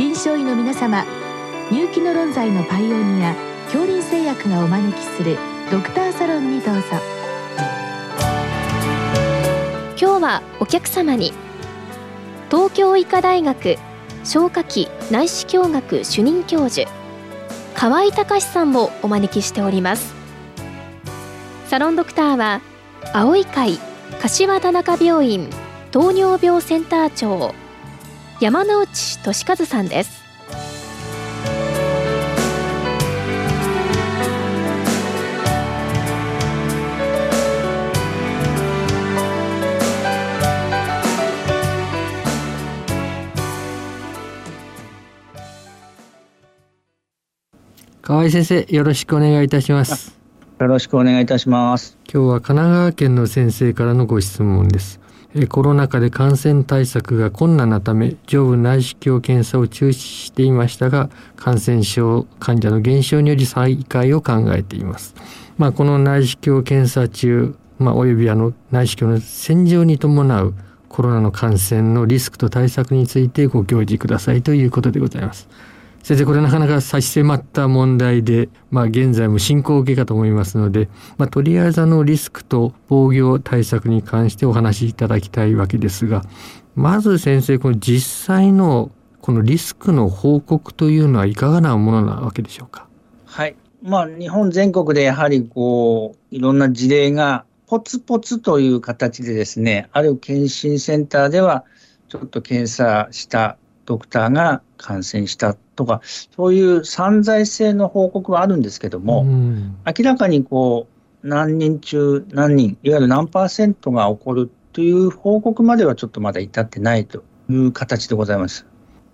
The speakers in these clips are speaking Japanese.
臨床医の皆様入気の論剤のパイオニア恐林製薬がお招きするドクターサロンにどうぞ。今日はお客様に東京医科大学消化器内視鏡学主任教授河合隆さんもお招きしております。サロンドクターは青い会柏田中病院糖尿病センター長山内俊和さんです。河合先生よろしくお願いいたします。よろしくお願いいたします。今日は神奈川県の先生からのご質問ですコロナ禍で感染対策が困難なため上部内視鏡検査を中止していましたが感染症患者の減少により再開を考えています。まあこの内視鏡検査中まあおよびあの内視鏡の洗浄に伴うコロナの感染のリスクと対策についてご教示くださいということでございます。先生これなかなか差し迫った問題で、まあ、現在も進行形かと思いますので、まあ、とりあえずあのリスクと防御対策に関してお話しいただきたいわけですがまず先生この実際のこのリスクの報告というのはいかがなものなわけでしょうか？はいまあ、日本全国でやはりこういろんな事例がポツポツという形でですねある検診センターではちょっと検査したドクターが感染したとか、そういう散在性の報告はあるんですけども、うん、明らかにこう、何人中何人、いわゆる何パーセントが起こるという報告まではちょっとまだ至ってないという形でございます。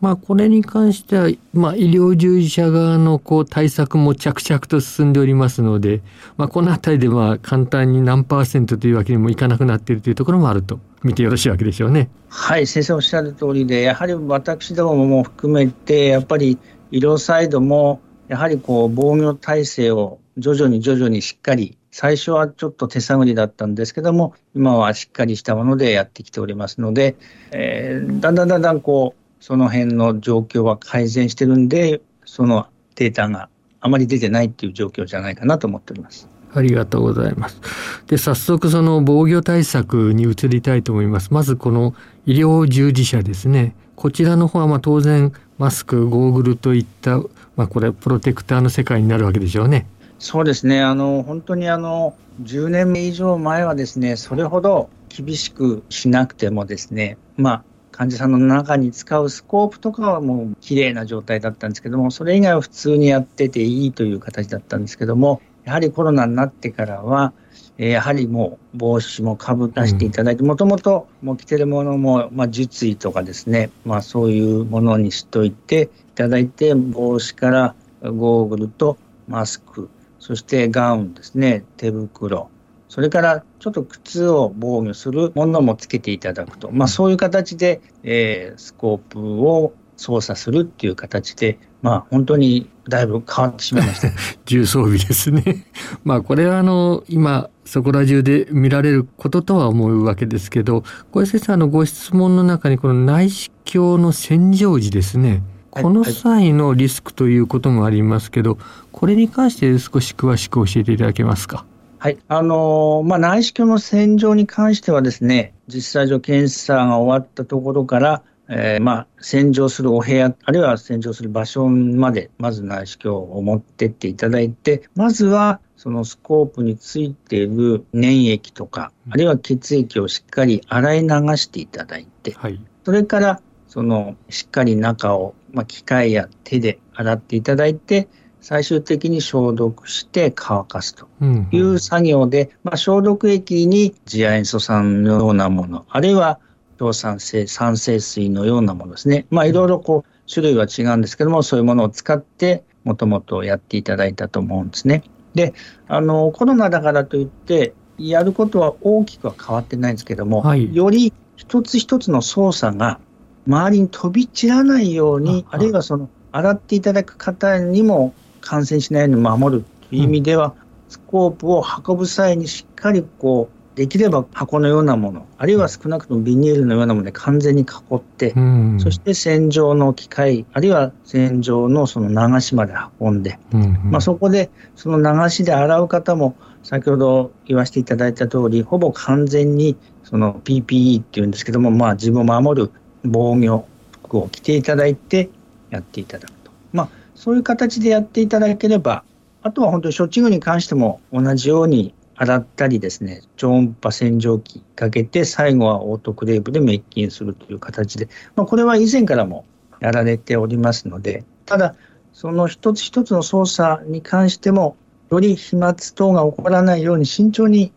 まあ、これに関しては、まあ、医療従事者側のこう対策も着々と進んでおりますので、まあ、この辺りでまあ簡単に何パーセントというわけにもいかなくなっているというところもあると見てよろしいわけでしょうね。はい、先生おっしゃる通りで、やはり私どもも含めて、やっぱり医療サイドも、やはりこう防御体制を徐々に徐々にしっかり、最初はちょっと手探りだったんですけども、今はしっかりしたものでやってきておりますので、えー、だんだんだんだんこう、その辺の状況は改善してるんで、そのデータがあまり出てないっていう状況じゃないかなと思っております。ありがとうございます。で、早速その防御対策に移りたいと思います。まずこの医療従事者ですね。こちらの方はまあ当然マスク、ゴーグルといった、まあこれプロテクターの世界になるわけでしょうね。そうですね。あの、本当にあの、10年以上前はですね、それほど厳しくしなくてもですね、まあ、患者さんの中に使うスコープとかはもう綺麗な状態だったんですけども、それ以外は普通にやってていいという形だったんですけども、やはりコロナになってからは、やはりもう帽子もかぶらせていただいて、もともと着てるものも、まあ、術衣とかですね、まあ、そういうものにしといていただいて、帽子からゴーグルとマスク、そしてガウンですね、手袋、それからちょっと靴を防御するものもつけていただくと、まあ、そういう形で、えー、スコープを操作するっていう形で、まあ、本当にだいぶ変わってしまいました。重装備ですね。まあ、これはあの、今、そこら中で見られることとは思うわけですけど、小江先生、あの、ご質問の中にこの内視鏡の洗浄時ですね。この際のリスクということもありますけど、これに関して少し詳しく教えていただけますか？はい。あのー、まあ、内視鏡の洗浄に関してはですね、実際上検査が終わったところから、えー、まあ、洗浄するお部屋、あるいは洗浄する場所まで、まず内視鏡を持ってっていただいて、まずは、そのスコープについている粘液とか、あるいは血液をしっかり洗い流していただいて、はい、それから、その、しっかり中を、まあ、機械や手で洗っていただいて、最終的に消毒して乾かすという作業で、うんうん、まあ、消毒液に次亜塩素酸のようなもの、あるいは強酸性、酸性水のようなものですね。まあ、いろいろこう、種類は違うんですけども、そういうものを使って、もともとやっていただいたと思うんですね。で、あの、コロナだからといって、やることは大きくは変わってないんですけども、はい、より一つ一つの操作が周りに飛び散らないように、あるいはその、洗っていただく方にも感染しないように守るという意味では、うん、スコープを運ぶ際にしっかりこう、できれば箱のようなもの、あるいは少なくともビニールのようなもので完全に囲って、うん、そして洗浄の機械、あるいは洗浄のその流しまで運んで、うんうん、まあ、そこでその流しで洗う方も、先ほど言わせていただいた通り、ほぼ完全にその PPE っていうんですけども、まあ、自分を守る防御服を着ていただいてやっていただくと。まあ、そういう形でやっていただければ、あとは本当に処置具に関しても同じように洗ったりですね、超音波洗浄機かけて、最後はオートクレープで滅菌するという形で、まあ、これは以前からもやられておりますので、ただ、その一つ一つの操作に関しても、より飛沫等が起こらないように慎重に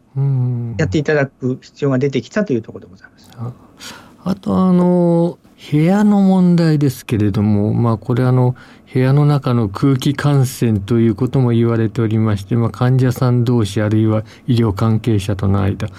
やっていただく必要が出てきたというところでございます。あとあの部屋の問題ですけれども、まあ、これあの部屋の中の空気感染ということも言われておりまして、まあ、患者さん同士あるいは医療関係者との間、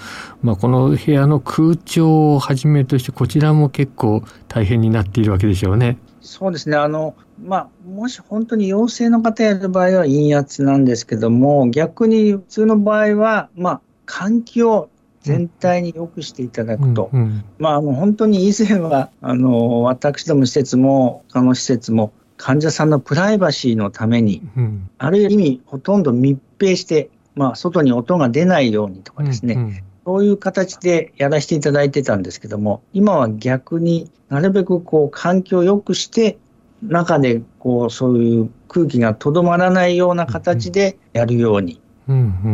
まあ、この部屋の空調をはじめとしてこちらも結構大変になっているわけでしょうね。そうですね。あの、まあ、もし本当に陽性の方やる場合は陰圧なんですけども逆に普通の場合は、まあ、換気を全体に良くしていただくと、うんうん、まあ、あの本当に以前はあの私ども施設も他の施設も患者さんのプライバシーのために、うん、ある意味ほとんど密閉して、まあ、外に音が出ないようにとかですね、うんうん、そういう形でやらせていただいてたんですけども今は逆になるべくこう環境を良くして中でこうそういう空気がとどまらないような形でやるように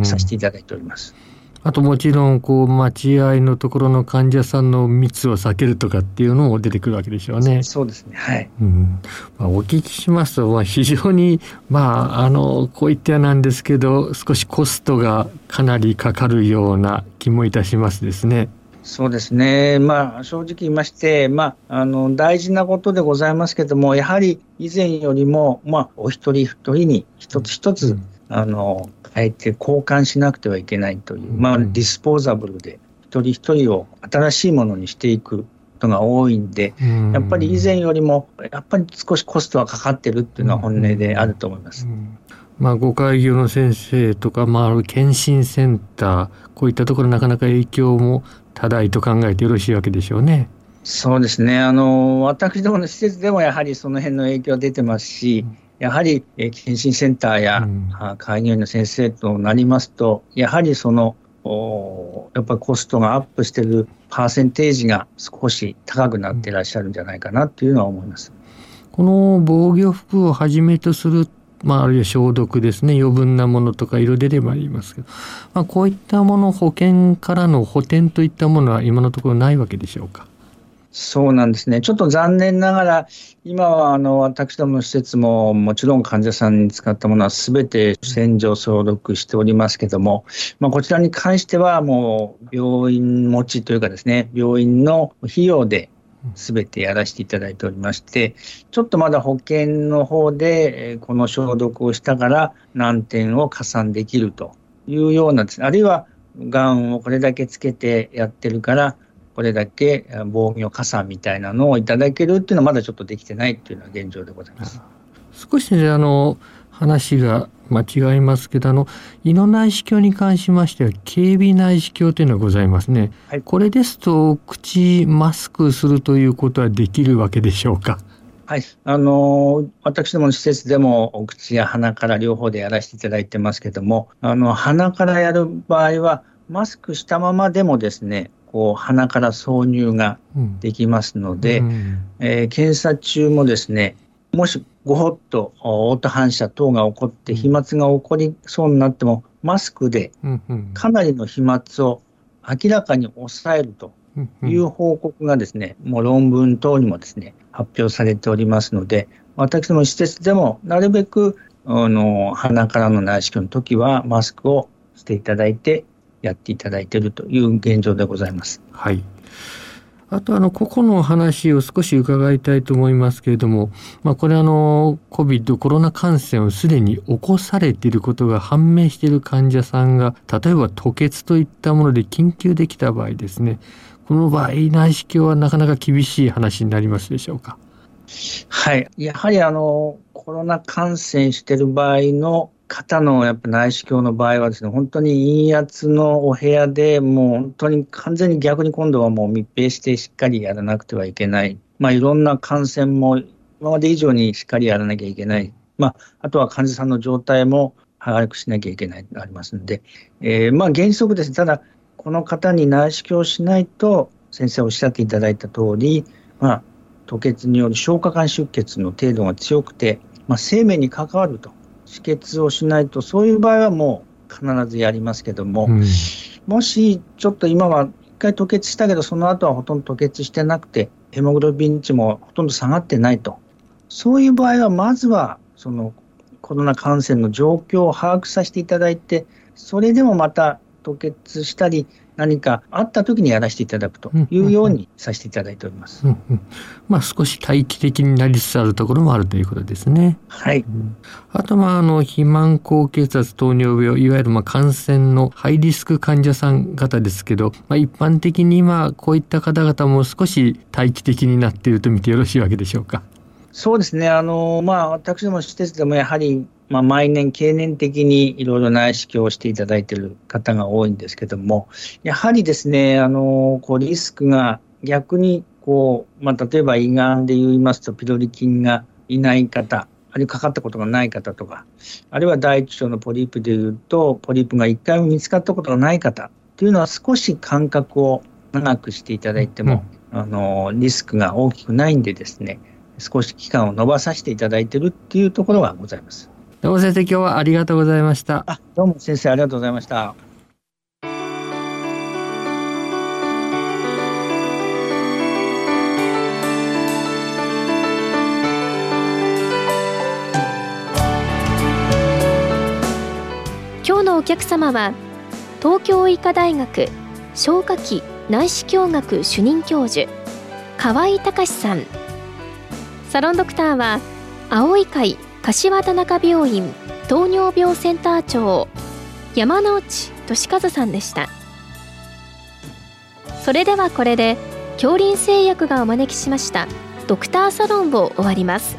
させていただいております。うんうんあともちろんこう待合のところの患者さんの密を避けるとかっていうのも出てくるわけでしょうね。そうですね。はい。うんまあ、お聞きしますと、まあ、非常にまああのこういったなんですけど少しコストがかなりかかるような気もいたしますですね。そうですね、まあ、正直言いまして、まあ、あの大事なことでございますけれども、やはり以前よりも、まあ、お一人一人に一つ一つ、うん、あの変えて交換しなくてはいけないという、まあ、ディスポーザブルで一人一人を新しいものにしていくことが多いんで、やっぱり以前よりもやっぱり少しコストはかかってるっていうのは本音であると思います。まあ、ご開業の先生とか、まあ、検診センター、こういったところなかなか影響も多大と考えてよろしいわけでしょうね。そうですね。あの、私どもの施設でもやはりその辺の影響出てますし、うんやはり、え検診センターや、うん、開業医の先生となりますと、やはりその、おやっぱりコストがアップしているパーセンテージが少し高くなっていらっしゃるんじゃないかなというのは思います。この防御服をはじめとするまあ、あるいは消毒ですね余分なものとか色出れば言いますけど、まあ、こういったもの保険からの補填といったものは今のところないわけでしょうか？そうなんですね。ちょっと残念ながら、今はあの私どもの施設ももちろん患者さんに使ったものはすべて洗浄消毒しておりますけども、まあ、こちらに関してはもう病院持ちというかですね、病院の費用で全てやらせていただいておりまして、ちょっとまだ保険の方でこの消毒をしたから何点を加算できるというようなですね、あるいはがんをこれだけつけてやってるから、これだけ防御加算みたいなのをいただけるっていうのはまだちょっとできてないっていうのは現状でございます。少しあの話が間違いますけどあの胃の内視鏡に関しましては警備内視鏡というのがございますね、はい、これですと口マスクするということはできるわけでしょうか？はい、あの私どもの施設でもお口や鼻から両方でやらせていただいてますけどもあの鼻からやる場合はマスクしたままでもですねこう鼻から挿入ができますので、うん、えー、検査中もですねもしごほっとオート反射等が起こって飛沫が起こりそうになってもマスクでかなりの飛沫を明らかに抑えるという報告がですね、もう論文等にもですね発表されておりますので私ども施設でもなるべくあの鼻からの内視鏡の時はマスクをしていただいてやっていただいているという現状でございます。はい。あとあの個々の話を少し伺いたいと思いますけれども、まあ、これあの COVID コロナ感染をすでに起こされていることが判明している患者さんが例えば吐血といったもので緊急できた場合ですねこの場合内視鏡はなかなか厳しい話になりますでしょうか？はい、やはりあのコロナ感染している場合の方のやっぱ内視鏡の場合はですね、本当に陰圧のお部屋でもう本当に完全に逆に今度はもう密閉してしっかりやらなくてはいけない。まあいろんな感染も今まで以上にしっかりやらなきゃいけない。まああとは患者さんの状態も把握しなきゃいけないとありますんで、えー、まあ原則です。ねただ、この方に内視鏡をしないと、先生おっしゃっていただいた通り、まあ、吐血による消化管出血の程度が強くて、まあ、生命に関わると止血をしないと、そういう場合はもう必ずやりますけども、うん、もしちょっと今は一回吐血したけど、その後はほとんど吐血してなくて、ヘモグロビン値もほとんど下がってないと、そういう場合は、まずはそのコロナ感染の状況を把握させていただいて、それでもまた吐血したり、何かあった時にやらせていただくというようにさせていただいております。うんうんまあ、少し待機的になりつつあるところもあるということですね。はい。あと、まあ、あの、肥満高血圧糖尿病、いわゆるまあ感染のハイリスク患者さん方ですけど、まあ、一般的に今、こういった方々も少し待機的になっていると見てよろしいわけでしょうか？そうですね。あの、まあ、私ども施設でもやはりまあ、毎年経年的にいろいろ内視鏡をしていただいている方が多いんですけども、やはりですね、あの、こう、リスクが逆に、こう、まあ、例えば胃がんで言いますと、ピロリ菌がいない方、あるいはかかったことがない方とか、あるいは大腸のポリープでいうと、ポリープが1回も見つかったことがない方というのは少し間隔を長くしていただいても、うん、あの、リスクが大きくないんでですね、少し期間を延ばさせていただいているっていうところがございます。どうも先生今日はありがとうございました。あどうも先生ありがとうございました。今日のお客様は東京医科大学消化器内視鏡学主任教授河合隆さん。サロンドクターは青い会柏田中病院糖尿病センター長山内俊和さんでした。それではこれで恐林製薬がお招きしましたドクターサロンを終わります。